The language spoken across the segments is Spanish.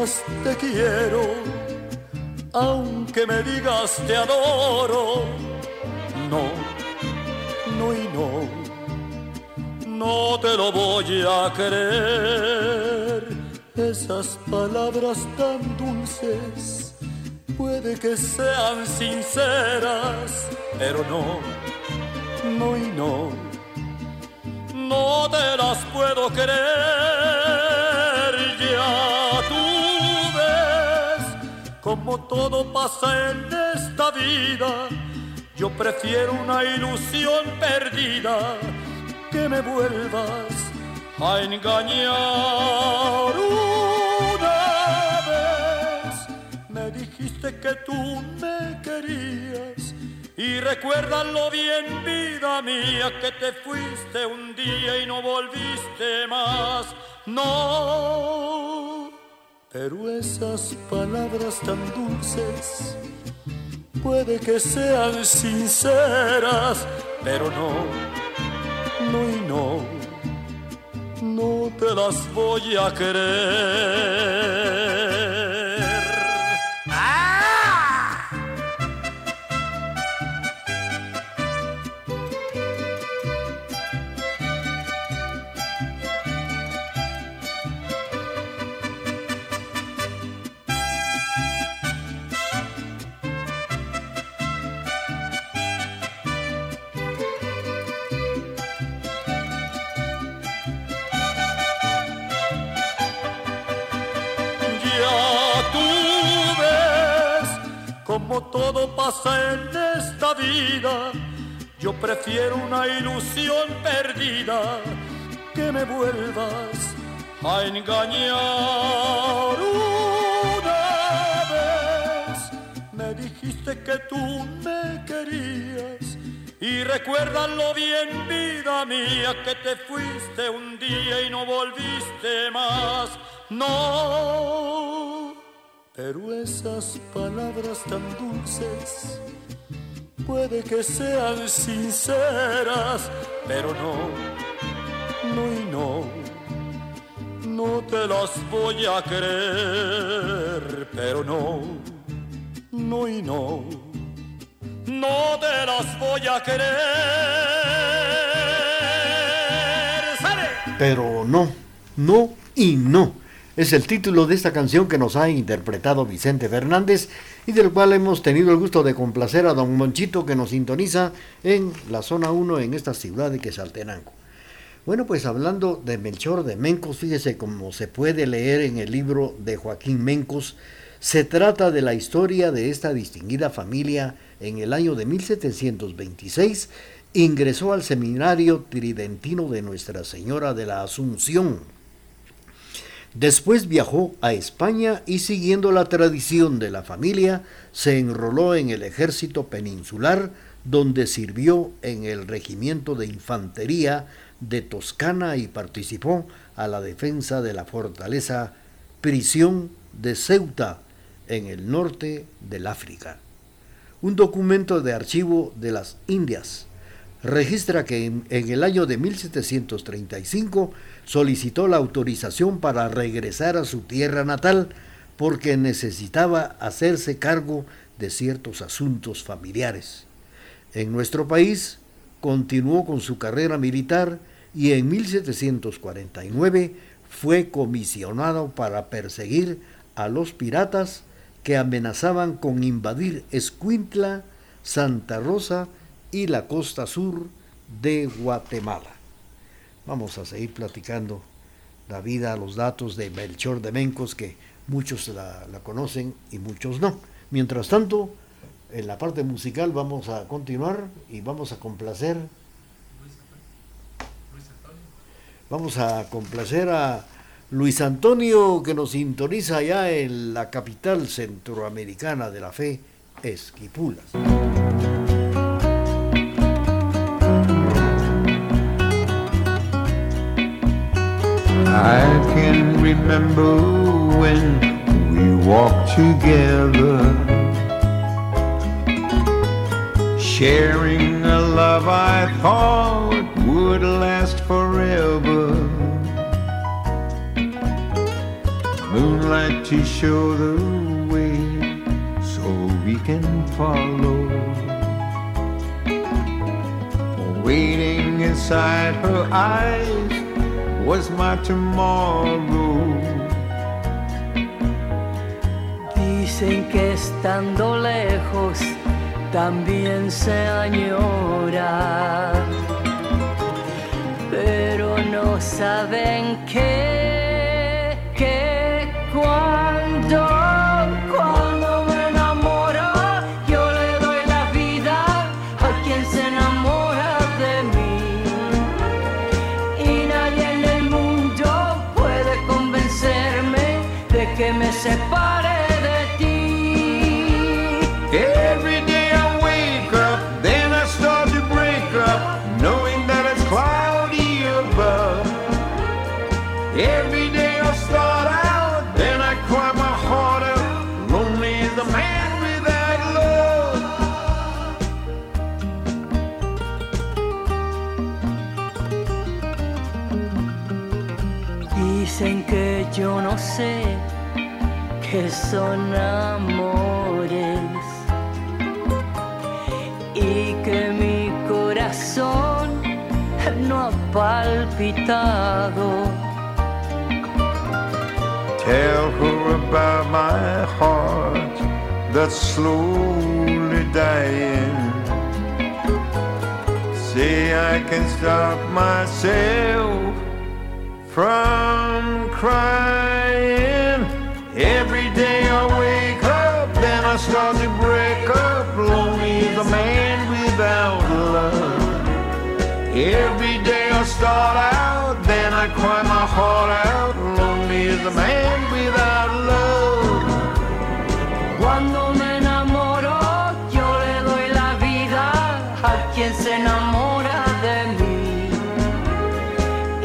Te quiero, aunque me digas te adoro, no, no y no, no te lo voy a creer. Esas palabras tan dulces puede que sean sinceras, pero no, no y no, no te las puedo creer como todo pasa en esta vida, yo prefiero una ilusión perdida que me vuelvas a engañar una vez. Me dijiste que tú me querías y recuérdalo bien, vida mía, que te fuiste un día y no volviste más. No pero esas palabras tan dulces puede que sean sinceras, pero no, no y no, no te las voy a querer. Todo pasa en esta vida, yo prefiero una ilusión perdida que me vuelvas a engañar una vez. Me dijiste que tú me querías y recuérdalo bien, vida mía, que te fuiste un día y no volviste más. No pero esas palabras tan dulces puede que sean sinceras, pero no, no y no, no te las voy a creer, pero no, no y no, no te las voy a querer. Pero no, no y no es el título de esta canción que nos ha interpretado Vicente Fernández y del cual hemos tenido el gusto de complacer a don Monchito que nos sintoniza en la zona 1 en esta ciudad de Quesaltenango. Bueno, pues hablando de Melchor de Mencos, fíjese como se puede leer en el libro de Joaquín Mencos, se trata de la historia de esta distinguida familia. En el año de 1726 ingresó al seminario tridentino de Nuestra Señora de la Asunción Después viajó a España y siguiendo la tradición de la familia, se enroló en el ejército peninsular, donde sirvió en el regimiento de infantería de Toscana y participó a la defensa de la fortaleza prisión de Ceuta en el norte del África. Un documento de archivo de las Indias registra que en, el año de 1735 solicitó la autorización para regresar a su tierra natal porque necesitaba hacerse cargo de ciertos asuntos familiares. En nuestro país continuó con su carrera militar y en 1749 fue comisionado para perseguir a los piratas que amenazaban con invadir Escuintla, Santa Rosa y la costa sur de Guatemala. Vamos a seguir platicando la vida, los datos de Melchor de Mencos, que muchos la, conocen y muchos no. Mientras tanto, en la parte musical vamos a continuar y vamos a complacer. Vamos a complacer a Luis Antonio que nos sintoniza allá en la capital centroamericana de la fe, Esquipulas. I can remember when we walked together sharing a love I thought would last forever. Moonlight to show the way so we can follow. Waiting inside her eyes was my tomorrow. Dicen que estando lejos también se añora, pero no saben que, que cuando, de que son amores y que mi corazón no ha palpitado. Tell her about my heart that's slowly dying. Say I can stop myself from crying. Every day I wake up, then I start to break up. Lonely as a man without love. Every day I start out, then I cry my heart out. Lonely as a man without love. Cuando me enamoro, yo le doy la vida a quien se enamora de mí.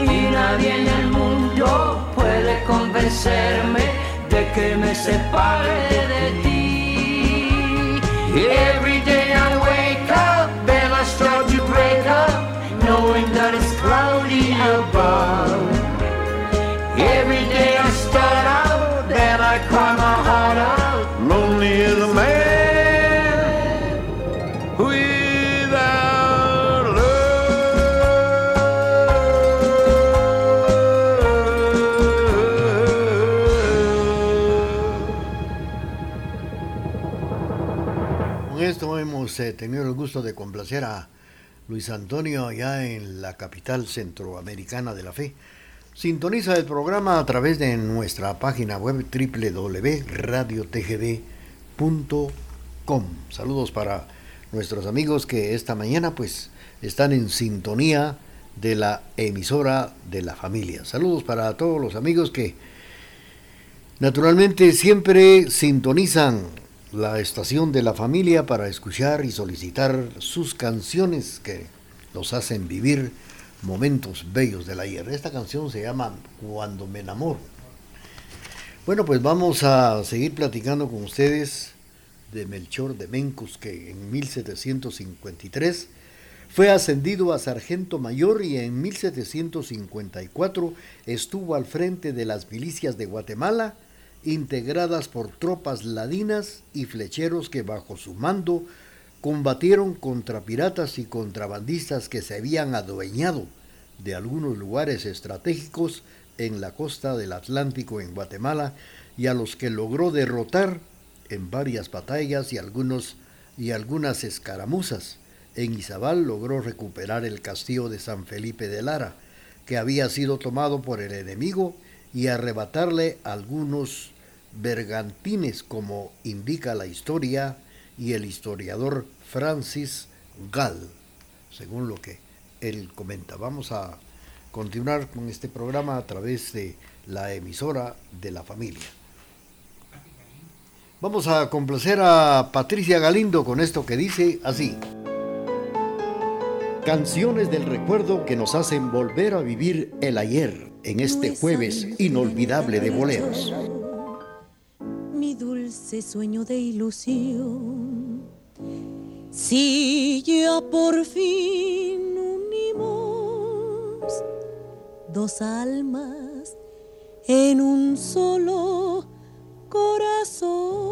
Y nadie en el mundo puede convencerme de que me separe de ti. Every day I wake up, then I start to break up, knowing that it's cloudy above. Hemos eh, tenido el gusto de complacer a Luis Antonio allá en la capital centroamericana de la fe. Sintoniza el programa a través de nuestra página web www.radiotgd.com. Saludos para nuestros amigos que esta mañana pues están en sintonía de la emisora de la familia. Saludos para todos los amigos que naturalmente siempre sintonizan la estación de la familia para escuchar y solicitar sus canciones que los hacen vivir momentos bellos del ayer. Esta canción se llama Cuando me enamoro. Bueno, pues vamos a seguir platicando con ustedes de Melchor de Mencus, que en 1753 fue ascendido a sargento mayor y en 1754 estuvo al frente de las milicias de Guatemala, integradas por tropas ladinas y flecheros que bajo su mando combatieron contra piratas y contrabandistas que se habían adueñado de algunos lugares estratégicos en la costa del Atlántico en Guatemala y a los que logró derrotar en varias batallas y, algunos, y algunas escaramuzas. En Izabal logró recuperar el castillo de San Felipe de Lara, que había sido tomado por el enemigo, y arrebatarle algunos bergantines como indica la historia y el historiador Francis Gall, según lo que él comenta. Vamos a continuar con este programa a través de la emisora de la familia. Vamos a complacer a Patricia Galindo con esto que dice así. Canciones del recuerdo que nos hacen volver a vivir el ayer en este jueves inolvidable de boleros. Dulce sueño de ilusión. Si ya por fin unimos dos almas en un solo corazón.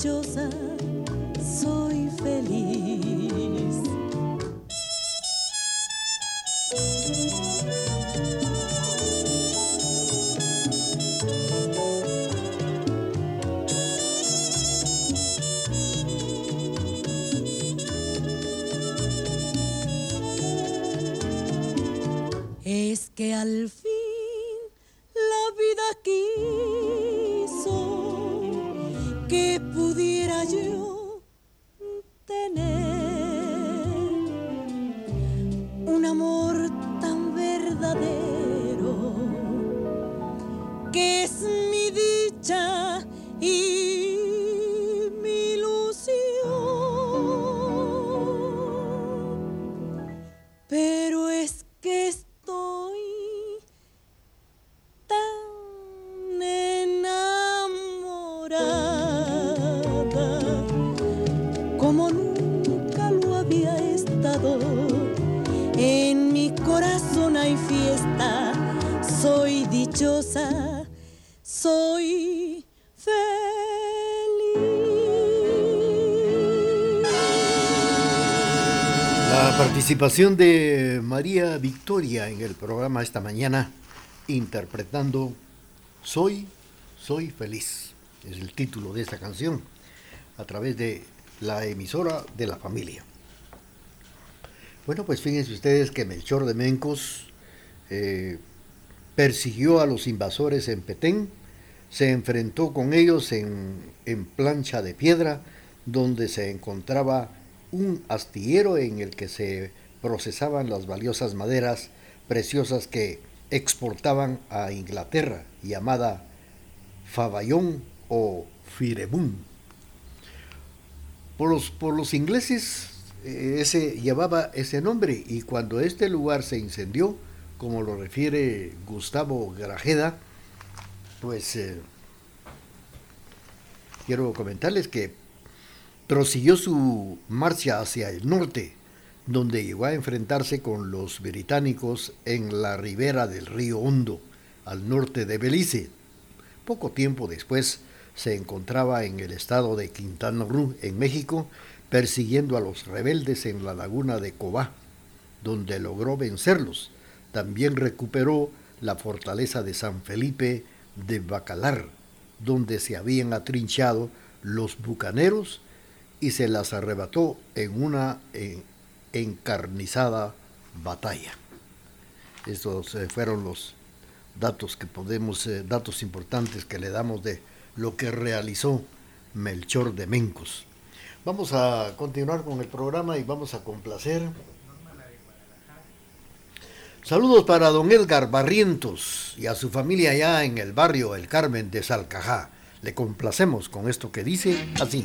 Soy dichosa, participación de María Victoria en el programa esta mañana interpretando Soy, soy feliz. Es el título de esta canción a través de la emisora de la familia. Bueno, pues fíjense ustedes que Melchor de Mencos eh, persiguió a los invasores en Petén, se enfrentó con ellos en, en plancha de piedra, donde se encontraba un astillero en el que se procesaban las valiosas maderas preciosas que exportaban a Inglaterra, llamada Faballón o Firebún. Por los, por los ingleses eh, ese, llevaba ese nombre y cuando este lugar se incendió, como lo refiere Gustavo Grajeda, pues eh, quiero comentarles que prosiguió su marcha hacia el norte, donde llegó a enfrentarse con los británicos en la ribera del río Hondo, al norte de Belice. Poco tiempo después se encontraba en el estado de Quintana Roo, en México, persiguiendo a los rebeldes en la laguna de Cobá, donde logró vencerlos. También recuperó la fortaleza de San Felipe de Bacalar, donde se habían atrinchado los bucaneros y se las arrebató en una encarnizada batalla. Estos eh, fueron los datos que podemos, eh, datos importantes que le damos de lo que realizó Melchor de Mencos. Vamos a continuar con el programa y vamos a complacer. Saludos para don Edgar Barrientos y a su familia allá en el barrio El Carmen de Salcajá. Le complacemos con esto que dice así.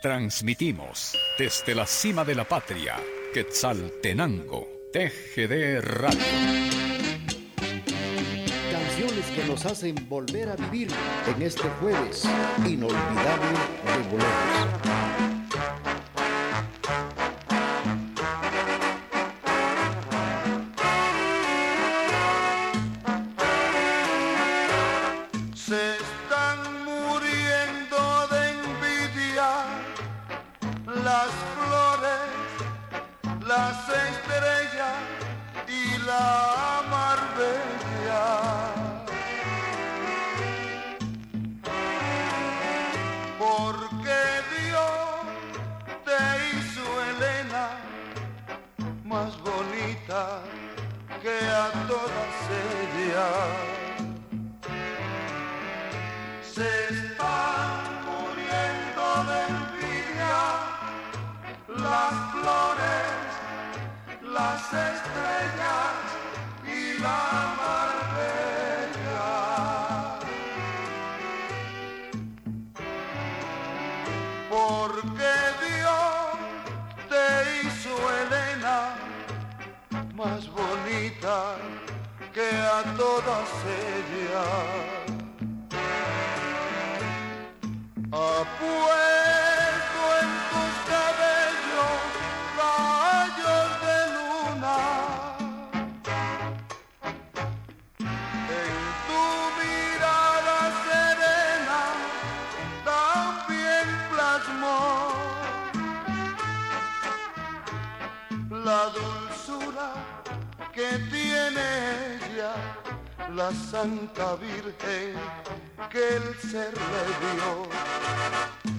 Transmitimos desde la cima de la patria, Quetzaltenango, TGD Radio. Canciones que nos hacen volver a vivir en este jueves inolvidable de boleros. A Santa Virgen que el ser le dio.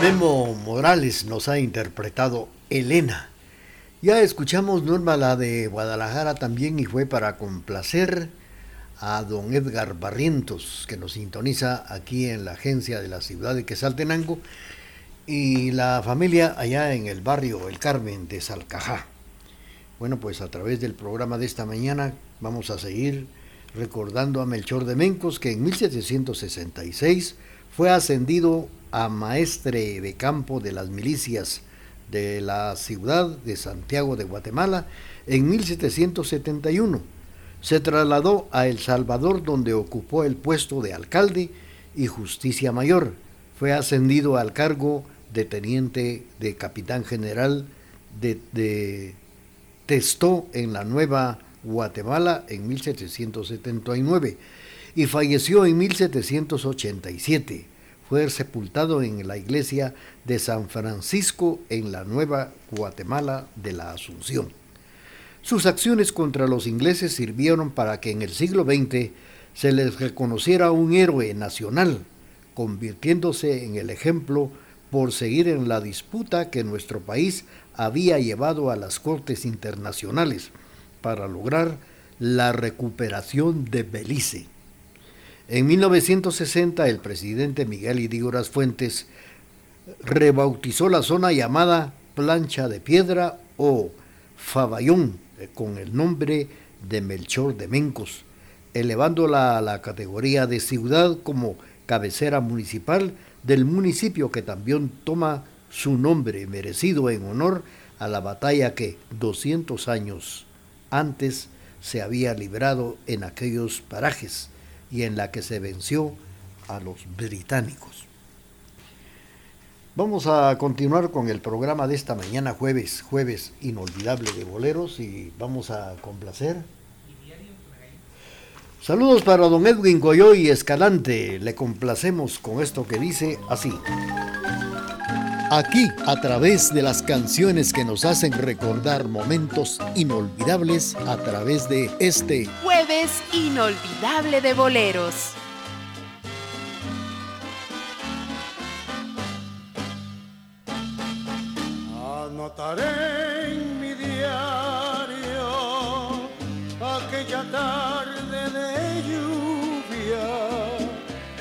Memo Morales nos ha interpretado Elena. Ya escuchamos Norma la de Guadalajara también y fue para complacer a don Edgar Barrientos que nos sintoniza aquí en la agencia de la ciudad de Quesaltenango y la familia allá en el barrio El Carmen de Salcajá. Bueno, pues a través del programa de esta mañana vamos a seguir recordando a Melchor de Mencos que en 1766 fue ascendido a maestre de campo de las milicias de la ciudad de Santiago de Guatemala en 1771. Se trasladó a El Salvador donde ocupó el puesto de alcalde y justicia mayor. Fue ascendido al cargo de teniente de capitán general de, Testó en la Nueva Guatemala en 1779 y falleció en 1787 sepultado en la iglesia de San Francisco en la Nueva Guatemala de la Asunción. Sus acciones contra los ingleses sirvieron para que en el siglo XX se les reconociera un héroe nacional, convirtiéndose en el ejemplo por seguir en la disputa que nuestro país había llevado a las Cortes Internacionales para lograr la recuperación de Belice. En 1960 el presidente Miguel Idígoras Fuentes rebautizó la zona llamada Plancha de Piedra o Faballón eh, con el nombre de Melchor de Mencos, elevándola a la categoría de ciudad como cabecera municipal del municipio que también toma su nombre merecido en honor a la batalla que 200 años antes se había librado en aquellos parajes y en la que se venció a los británicos. Vamos a continuar con el programa de esta mañana, jueves, jueves inolvidable de boleros, y vamos a complacer. Saludos para don Edwin Goyoy Escalante. Le complacemos con esto que dice así. Aquí, a través de las canciones que nos hacen recordar momentos inolvidables, a través de este jueves inolvidable de boleros. Anotaré en mi diario aquella tarde de lluvia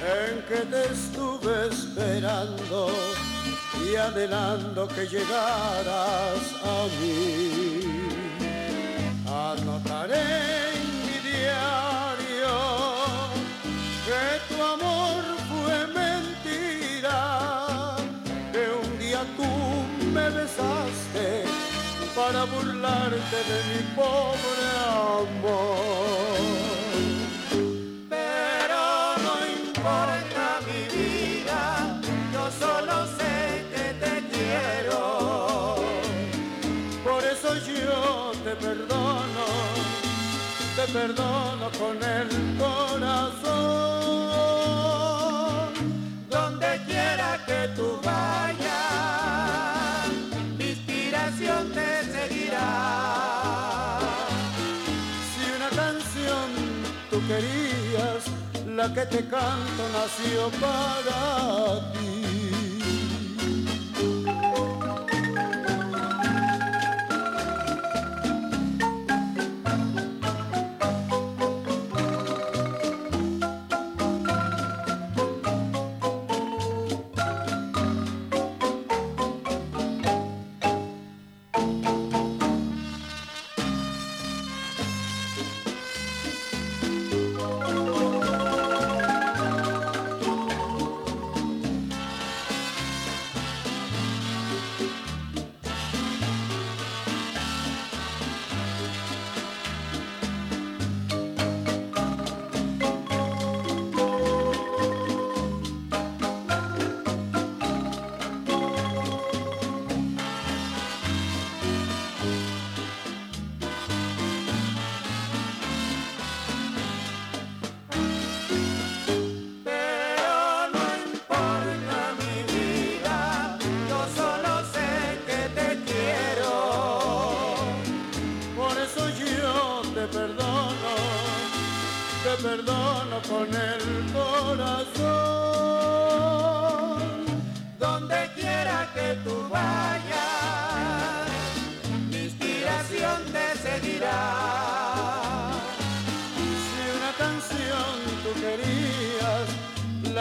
en que te estuve esperando y anhelando que llegaras a mí. Anotaré en mi diario que tu amor fue mentira, que un día tú me besaste para burlarte de mi pobre amor. Te perdono, te perdono con el corazón. Donde quiera que tú vayas, mi inspiración te seguirá. Si una canción tú querías, la que te canto nació para ti.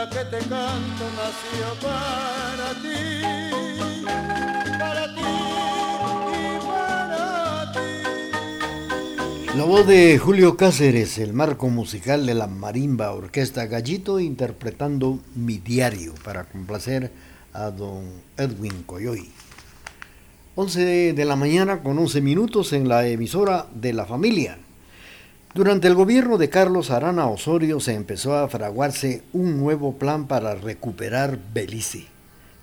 Que te canto nació para ti, para ti y para ti. La voz de Julio Cáceres, el marco musical de la marimba orquesta Gallito, interpretando Mi Diario para complacer a don Edwin Coyoy. 11 de la mañana con 11 minutos en la emisora de la familia. Durante el gobierno de Carlos Arana Osorio se empezó a fraguarse un nuevo plan para recuperar Belice,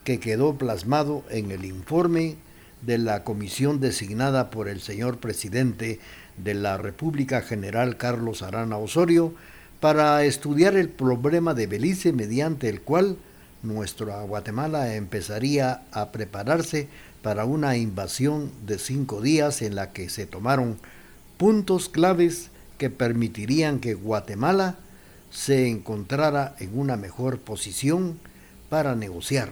que quedó plasmado en el informe de la comisión designada por el señor presidente de la República General Carlos Arana Osorio para estudiar el problema de Belice mediante el cual nuestra Guatemala empezaría a prepararse para una invasión de cinco días en la que se tomaron puntos claves que permitirían que Guatemala se encontrara en una mejor posición para negociar.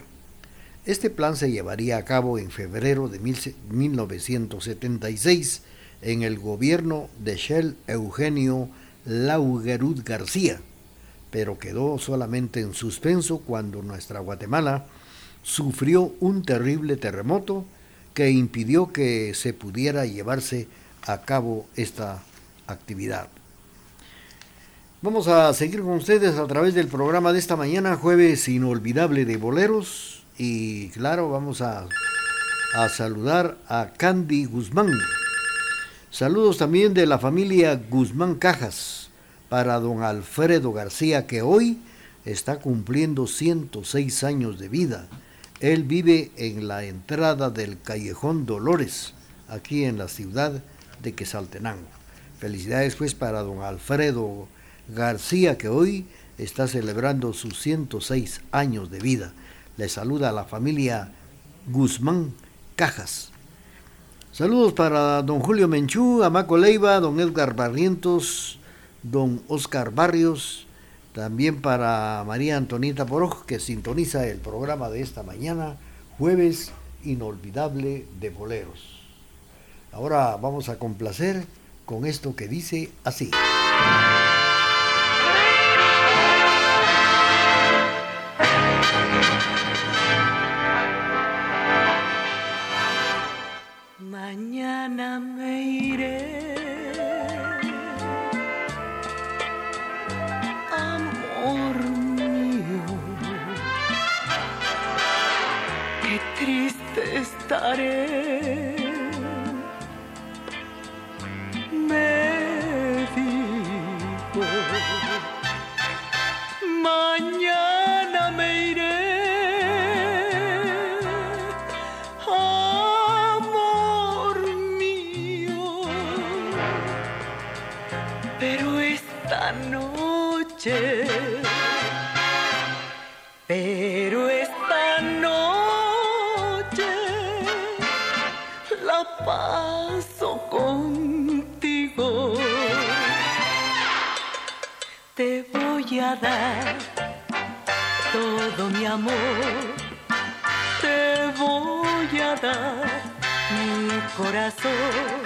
Este plan se llevaría a cabo en febrero de 1976 en el gobierno de Shell Eugenio Laugerud García, pero quedó solamente en suspenso cuando nuestra Guatemala sufrió un terrible terremoto que impidió que se pudiera llevarse a cabo esta actividad. Vamos a seguir con ustedes a través del programa de esta mañana, jueves inolvidable de boleros. Y claro, vamos a, a saludar a Candy Guzmán. Saludos también de la familia Guzmán Cajas para don Alfredo García, que hoy está cumpliendo 106 años de vida. Él vive en la entrada del Callejón Dolores, aquí en la ciudad de Quesaltenango. Felicidades pues para don Alfredo García, que hoy está celebrando sus 106 años de vida. Le saluda a la familia Guzmán Cajas. Saludos para don Julio Menchú, Amaco Leiva, don Edgar Barrientos, don Oscar Barrios, también para María Antonita Poroj, que sintoniza el programa de esta mañana, jueves inolvidable de boleros. Ahora vamos a complacer con esto que dice así. Todo mi amor te voy a dar mi corazón.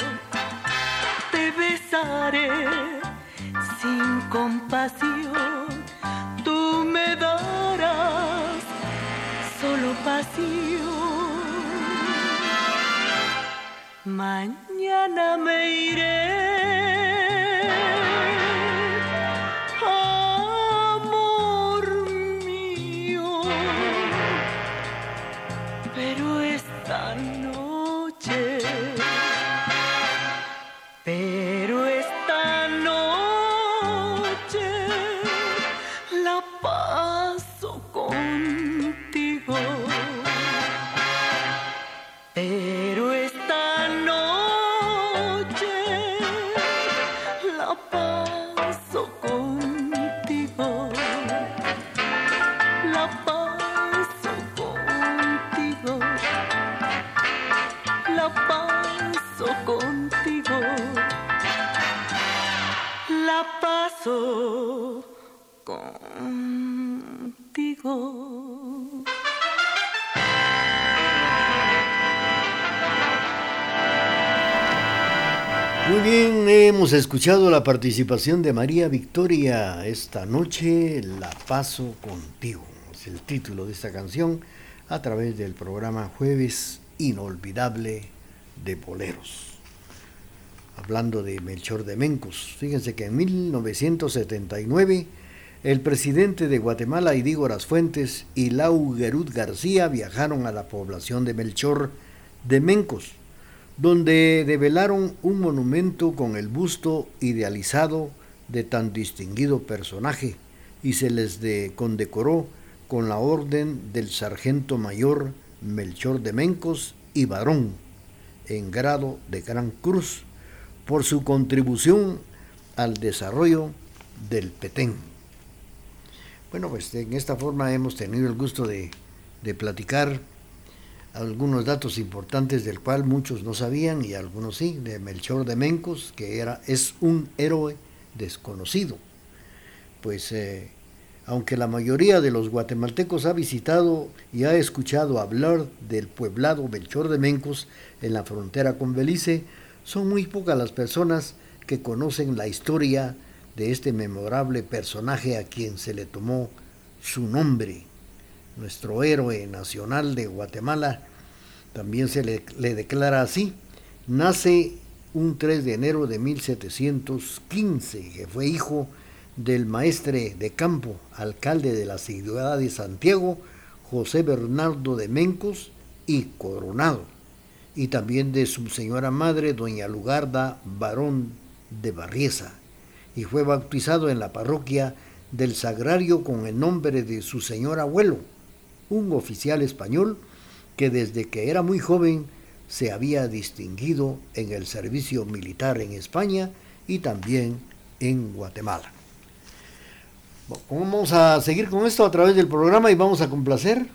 Te besaré sin compasión. Tú me darás solo pasión. Mañana me iré. Hemos escuchado la participación de María Victoria esta noche, La Paso Contigo, es el título de esta canción, a través del programa Jueves Inolvidable de Boleros. Hablando de Melchor de Mencos, fíjense que en 1979 el presidente de Guatemala, Idígoras Fuentes, y Lau Gerud García viajaron a la población de Melchor de Mencos, donde develaron un monumento con el busto idealizado de tan distinguido personaje y se les de- condecoró con la orden del sargento mayor Melchor de Mencos y varón en grado de Gran Cruz por su contribución al desarrollo del Petén. Bueno, pues en esta forma hemos tenido el gusto de, de platicar algunos datos importantes del cual muchos no sabían y algunos sí, de Melchor de Mencos, que era, es un héroe desconocido. Pues eh, aunque la mayoría de los guatemaltecos ha visitado y ha escuchado hablar del pueblado Melchor de Mencos en la frontera con Belice, son muy pocas las personas que conocen la historia de este memorable personaje a quien se le tomó su nombre nuestro héroe nacional de Guatemala, también se le, declara así. Nace un 3 de enero de 1715, que fue hijo del maestre de campo, alcalde de la ciudad de Santiago, José Bernardo de Mencos y Coronado, y también de su señora madre, doña Lugarda Barón de Barriesa, y fue bautizado en la parroquia del Sagrario con el nombre de su señor abuelo, un oficial español que desde que era muy joven se había distinguido en el servicio militar en España y también en Guatemala. Vamos a seguir con esto a través del programa y vamos a complacer.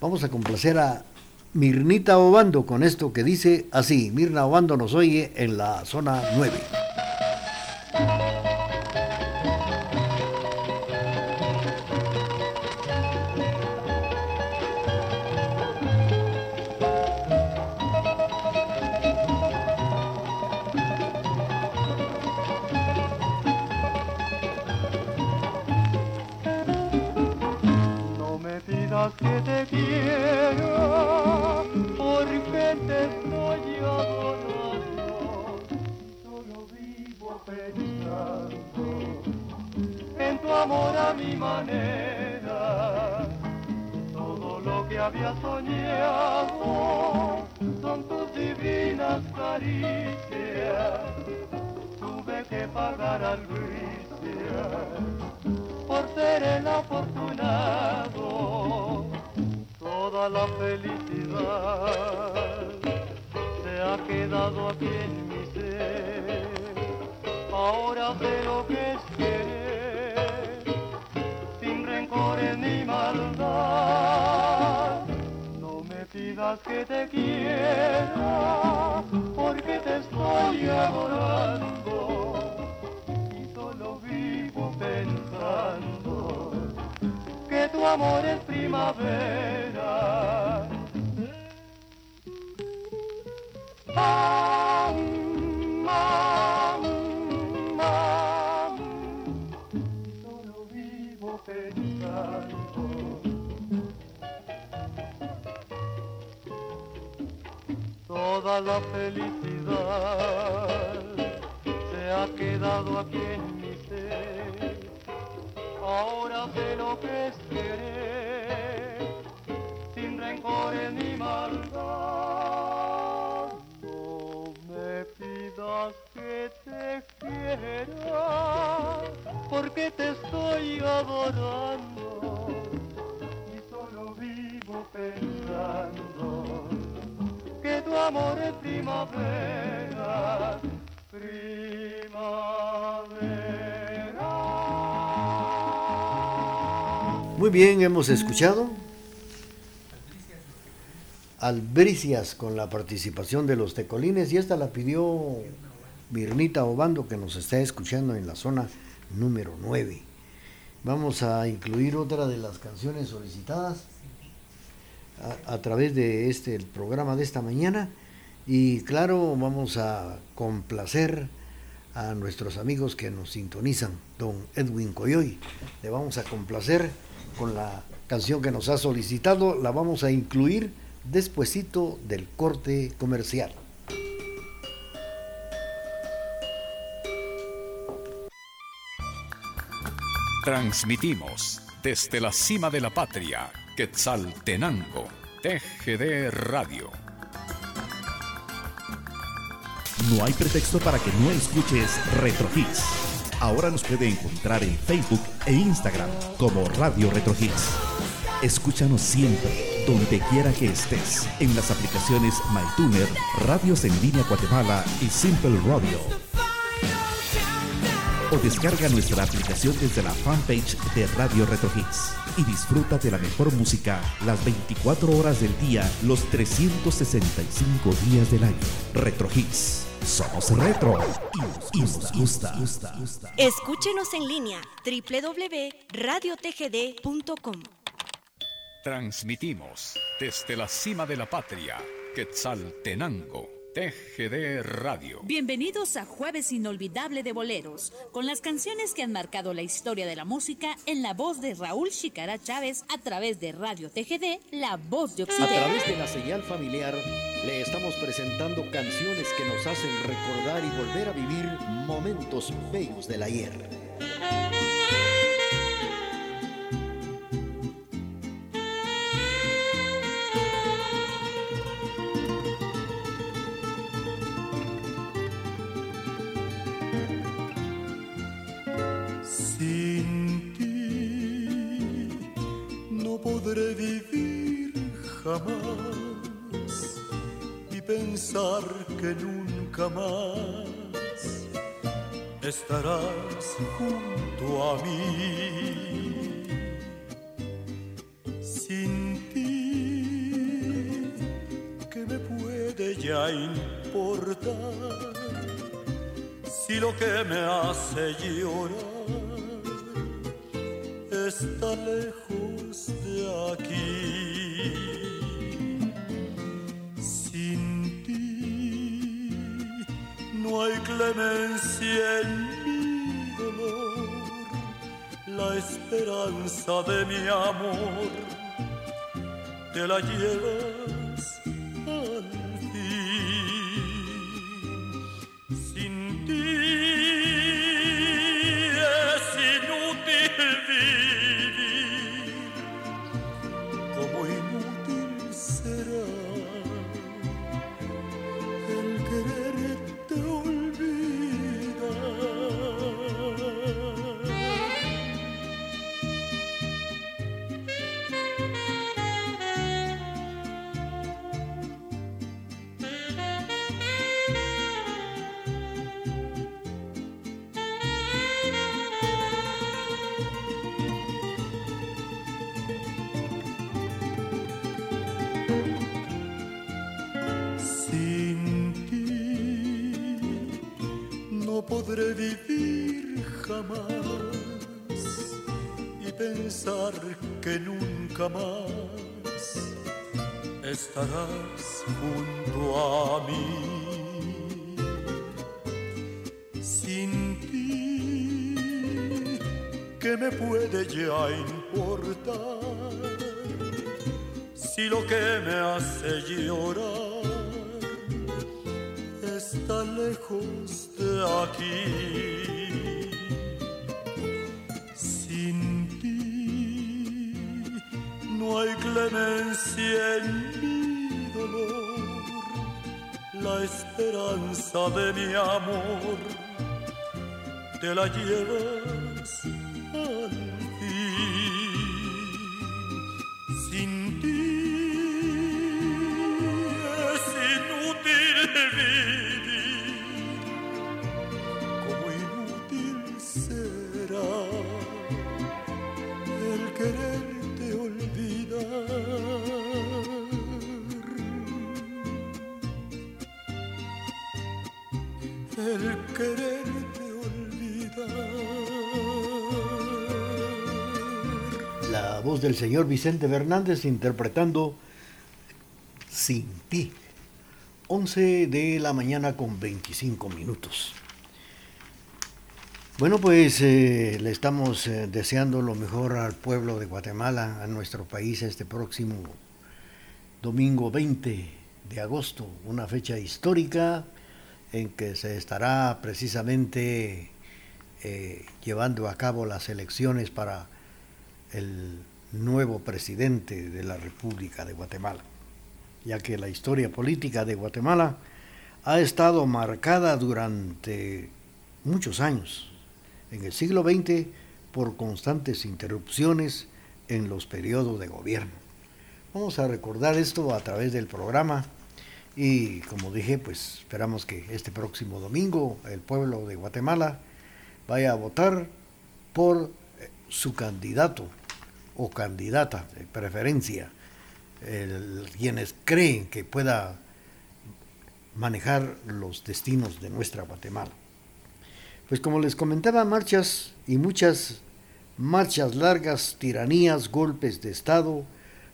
Vamos a complacer a Mirnita Obando con esto que dice así. Mirna Obando nos oye en la zona 9. Toda la felicidad se ha quedado aquí en mi ser. Ahora sé lo que es querer, sin rencores ni maldad. No me pidas que te quiera, porque te estoy adorando amor primavera. Muy bien, hemos escuchado Albricias con la participación de los tecolines y esta la pidió Mirnita Obando que nos está escuchando en la zona número 9. Vamos a incluir otra de las canciones solicitadas a, través de este el programa de esta mañana. Y claro vamos a complacer a nuestros amigos que nos sintonizan don Edwin Coyoy. Le vamos a complacer con la canción que nos ha solicitado. La vamos a incluir despuesito del corte comercial. Transmitimos desde la cima de la patria, Quetzaltenango, TGD Radio. No hay pretexto para que no escuches Retro Hits. Ahora nos puede encontrar en Facebook e Instagram como Radio Retro Hits. Escúchanos siempre, donde quiera que estés, en las aplicaciones MyTuner, Radios en Línea Guatemala y Simple Radio. O descarga nuestra aplicación desde la fanpage de Radio Retro Hits y disfruta de la mejor música las 24 horas del día, los 365 días del año. Retro Hits. Somos retro y nos gusta. Escúchenos en línea www.radiotgd.com. Transmitimos desde la cima de la patria, Quetzaltenango, TGD Radio. Bienvenidos a Jueves Inolvidable de Boleros, con las canciones que han marcado la historia de la música en la voz de Raúl Chicara Chávez a través de Radio TGD, La Voz de A Occidente. través de la señal familiar le estamos presentando canciones que nos hacen recordar y volver a vivir momentos bellos del ayer. Podré vivir jamás y pensar que nunca más estarás junto a mí. Sin ti, ¿qué me puede ya importar? Si lo que me hace llorar está lejos aquí. Sin ti no hay clemencia en mi dolor, la esperanza de mi amor te la llevas clemencia en mi dolor, la esperanza de mi amor te la llevas voz del señor Vicente Fernández interpretando Sin ti. 11 de la mañana con 25 minutos. Bueno, pues eh, le estamos eh, deseando lo mejor al pueblo de Guatemala, a nuestro país, este próximo domingo 20 de agosto, una fecha histórica en que se estará precisamente eh, llevando a cabo las elecciones para el nuevo presidente de la República de Guatemala, ya que la historia política de Guatemala ha estado marcada durante muchos años, en el siglo XX, por constantes interrupciones en los periodos de gobierno. Vamos a recordar esto a través del programa y como dije, pues esperamos que este próximo domingo el pueblo de Guatemala vaya a votar por eh, su candidato o candidata de preferencia, quienes creen que pueda manejar los destinos de nuestra Guatemala. Pues como les comentaba, marchas y muchas marchas largas, tiranías, golpes de Estado,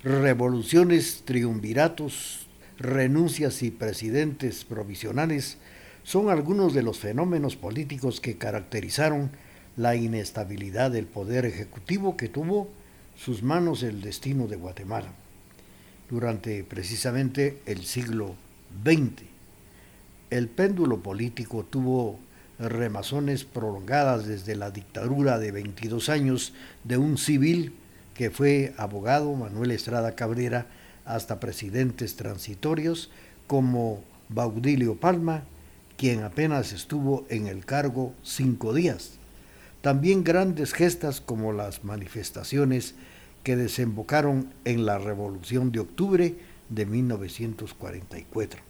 revoluciones, triunviratos, renuncias y presidentes provisionales son algunos de los fenómenos políticos que caracterizaron la inestabilidad del poder ejecutivo que tuvo sus manos el destino de Guatemala durante precisamente el siglo XX. El péndulo político tuvo remazones prolongadas desde la dictadura de 22 años de un civil que fue abogado Manuel Estrada Cabrera hasta presidentes transitorios como Baudilio Palma, quien apenas estuvo en el cargo cinco días. También grandes gestas como las manifestaciones que desembocaron en la Revolución de Octubre de 1944.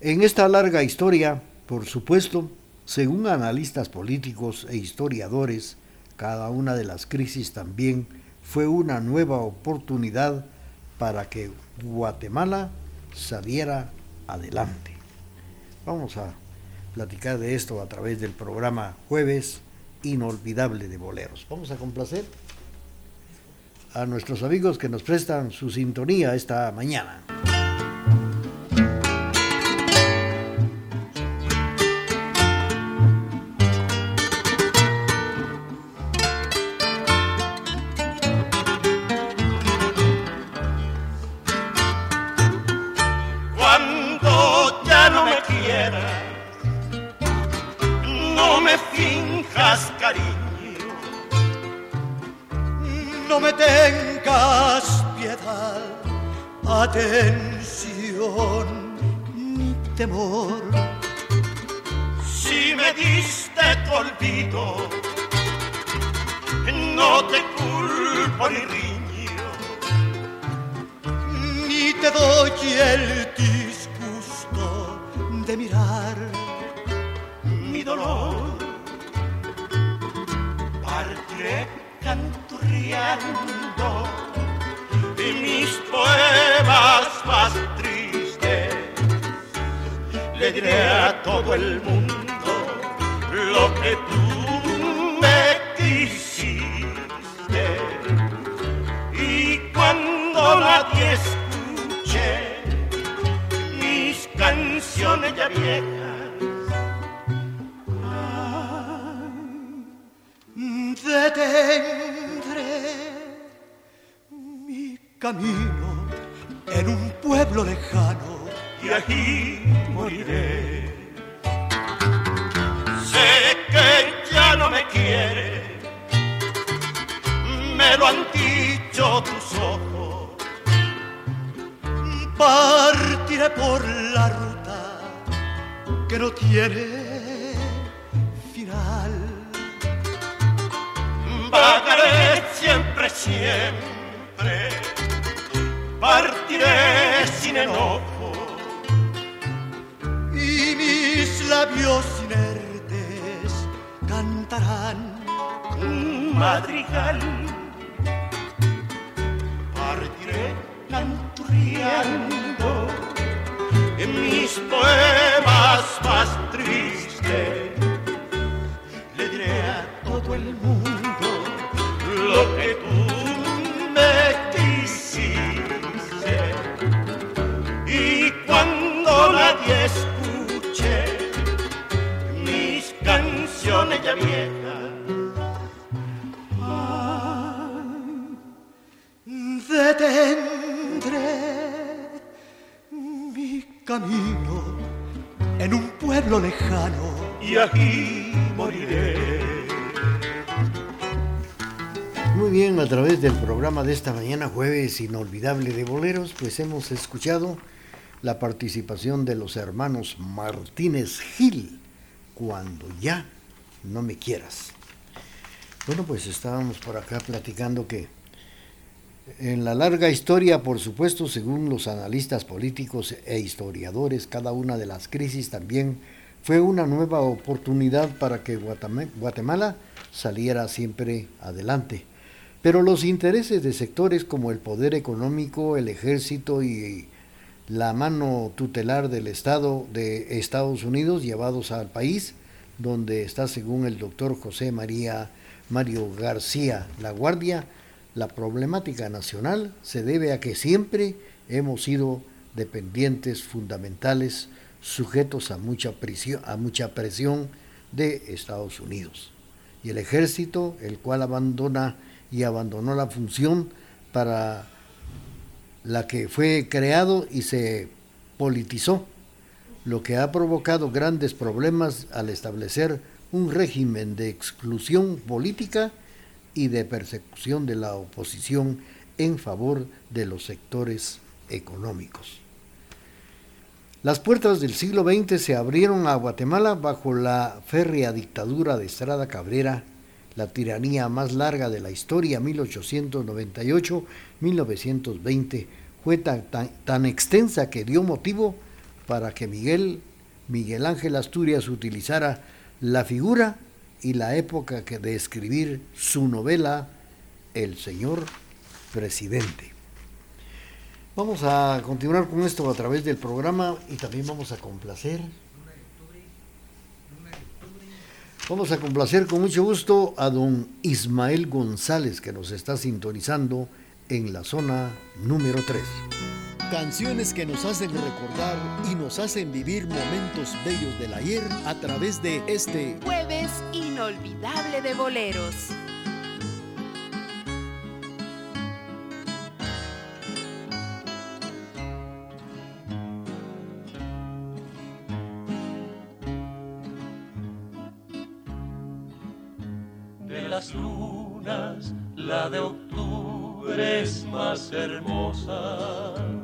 En esta larga historia, por supuesto, Según analistas políticos e historiadores, cada una de las crisis también fue una nueva oportunidad para que Guatemala saliera adelante. Vamos a platicar de esto a través del programa Jueves Inolvidable de Boleros. Vamos a complacer a nuestros amigos que nos prestan su sintonía esta mañana. Atención ni temor. Si me diste tu olvido, no te culpo ni riño, ni te doy el disgusto de mirar mi dolor. Partiré canturreando y mis poemas más tristes. Le diré a todo el mundo lo que tú me quisiste. Y cuando nadie escuche mis canciones ya viejas detendré camino en un pueblo lejano y aquí moriré. Sé que ya no me quiere, me lo han dicho tus ojos. Partiré por la ruta que no tiene final. Vagaré siempre, siempre, partiré sin enojo y mis labios inertes cantarán un madrigal. Partiré canturreando en mis poemas más tristes. Le diré a todo el mundo mi camino en un pueblo lejano y aquí moriré. Muy bien, a través del programa de esta mañana, jueves inolvidable de boleros, pues hemos escuchado la participación de los hermanos Martínez Gil, cuando ya no me quieras. Bueno, pues estábamos por acá platicando que en la larga historia, por supuesto, según los analistas políticos e historiadores, cada una de las crisis también fue una nueva oportunidad para que Guatemala, saliera siempre adelante. Pero los intereses de sectores como el poder económico, el ejército y la mano tutelar del Estado de Estados Unidos llevados al país, donde está, según el doctor José María Mario García La Guardia, la problemática nacional se debe a que siempre hemos sido dependientes fundamentales, sujetos a mucha presión, a mucha presión de Estados Unidos. Y el ejército, el cual abandona y abandonó la función para la que fue creado y se politizó, lo que ha provocado grandes problemas al establecer un régimen de exclusión política y de persecución de la oposición en favor de los sectores económicos. Las puertas del siglo XX se abrieron a Guatemala bajo la férrea dictadura de Estrada Cabrera, la tiranía más larga de la historia, 1898-1920, fue tan, tan, extensa que dio motivo para que Miguel, Miguel Ángel Asturias utilizara la figura y la época que de escribir su novela El señor presidente. Vamos a continuar con esto a través del programa y también vamos a complacer. Vamos a complacer con mucho gusto a don Ismael González que nos está sintonizando en la zona número 3. Canciones que nos hacen recordar y nos hacen vivir momentos bellos del ayer a través de este jueves inolvidable de boleros. De las lunas, la de octubre es más hermosa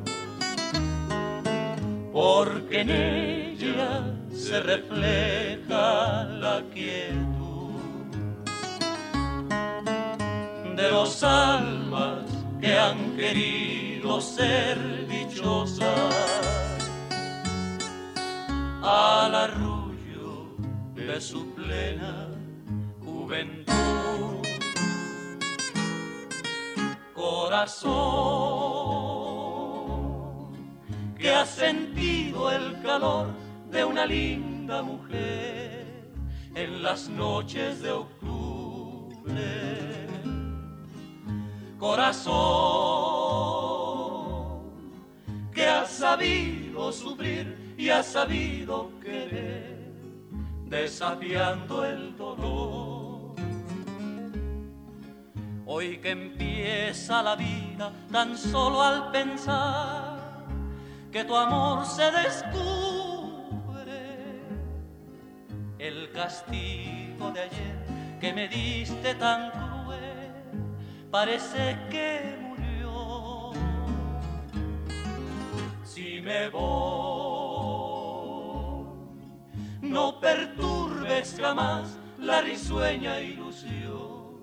porque en ella se refleja la quietud de los almas que han querido ser dichosas al arrullo de su plena juventud. Corazón que ha sentido el calor de una linda mujer en las noches de octubre. Corazón que ha sabido sufrir y ha sabido querer, desafiando el dolor. Hoy que empieza la vida tan solo al pensar que tu amor se descubre. El castigo de ayer que me diste tan cruel parece que murió. Si me voy, no perturbes jamás la risueña ilusión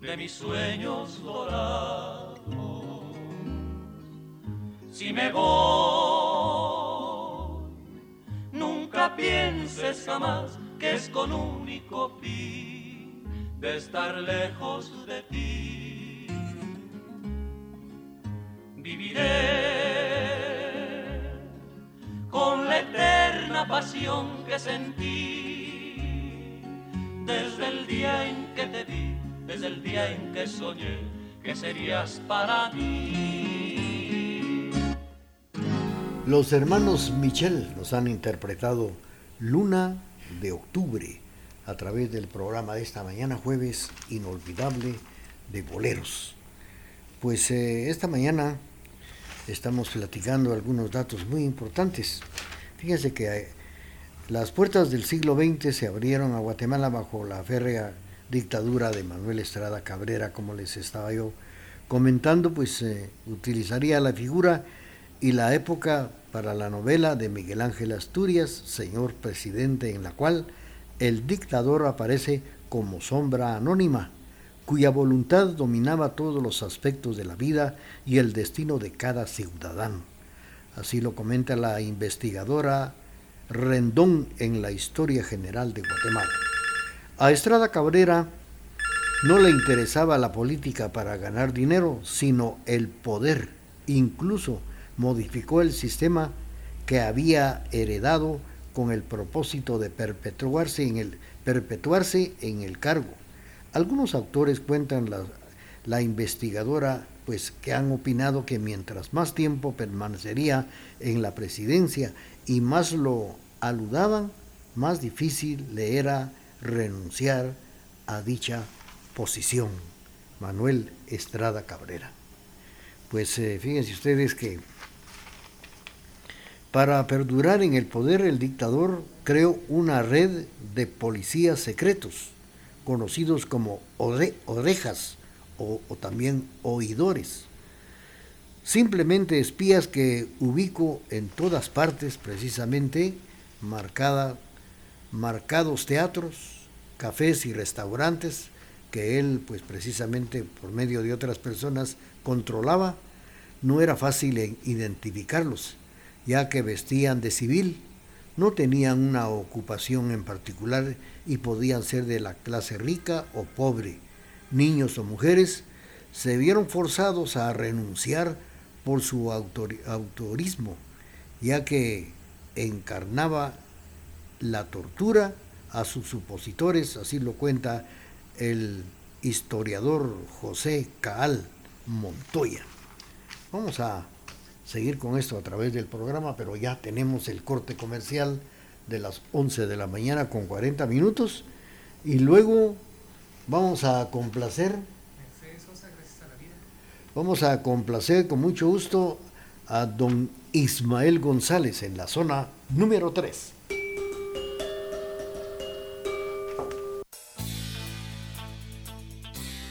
de mis sueños dorados si me voy, nunca pienses jamás que es con único fin de estar lejos de ti. Viviré con la eterna pasión que sentí desde el día en que te vi, desde el día en que soñé que serías para mí. Los hermanos Michel nos han interpretado Luna de Octubre a través del programa de esta mañana jueves inolvidable de boleros. Pues eh, esta mañana estamos platicando algunos datos muy importantes. Fíjense que eh, las puertas del siglo XX se abrieron a Guatemala bajo la férrea dictadura de Manuel Estrada Cabrera, como les estaba yo comentando, pues eh, utilizaría la figura y la época para la novela de Miguel Ángel Asturias, Señor Presidente, en la cual el dictador aparece como sombra anónima, cuya voluntad dominaba todos los aspectos de la vida y el destino de cada ciudadano. Así lo comenta la investigadora Rendón en la Historia General de Guatemala. A Estrada Cabrera no le interesaba la política para ganar dinero, sino el poder. Incluso modificó el sistema que había heredado con el propósito de perpetuarse en el, perpetuarse en el cargo. Algunos autores cuentan la, la investigadora pues que han opinado que mientras más tiempo permanecería en la presidencia y más lo aludaban, más difícil le era renunciar a dicha posición. Manuel Estrada Cabrera. Pues eh, fíjense ustedes que para perdurar en el poder el dictador creó una red de policías secretos, conocidos como orejas o, también oidores. Simplemente espías que ubico en todas partes, precisamente marcados teatros, cafés y restaurantes que él, pues precisamente por medio de otras personas, controlaba, no era fácil identificarlos, ya que vestían de civil, no tenían una ocupación en particular y podían ser de la clase rica o pobre, niños o mujeres, se vieron forzados a renunciar por su autorismo, ya que encarnaba la tortura a sus supositores, así lo cuenta el historiador José Caal Montoya. Vamos a seguir con esto a través del programa, pero ya tenemos el corte comercial de las 11 de la mañana con 40 minutos y luego vamos a complacer vamos a complacer con mucho gusto a don Ismael González en la zona número 3.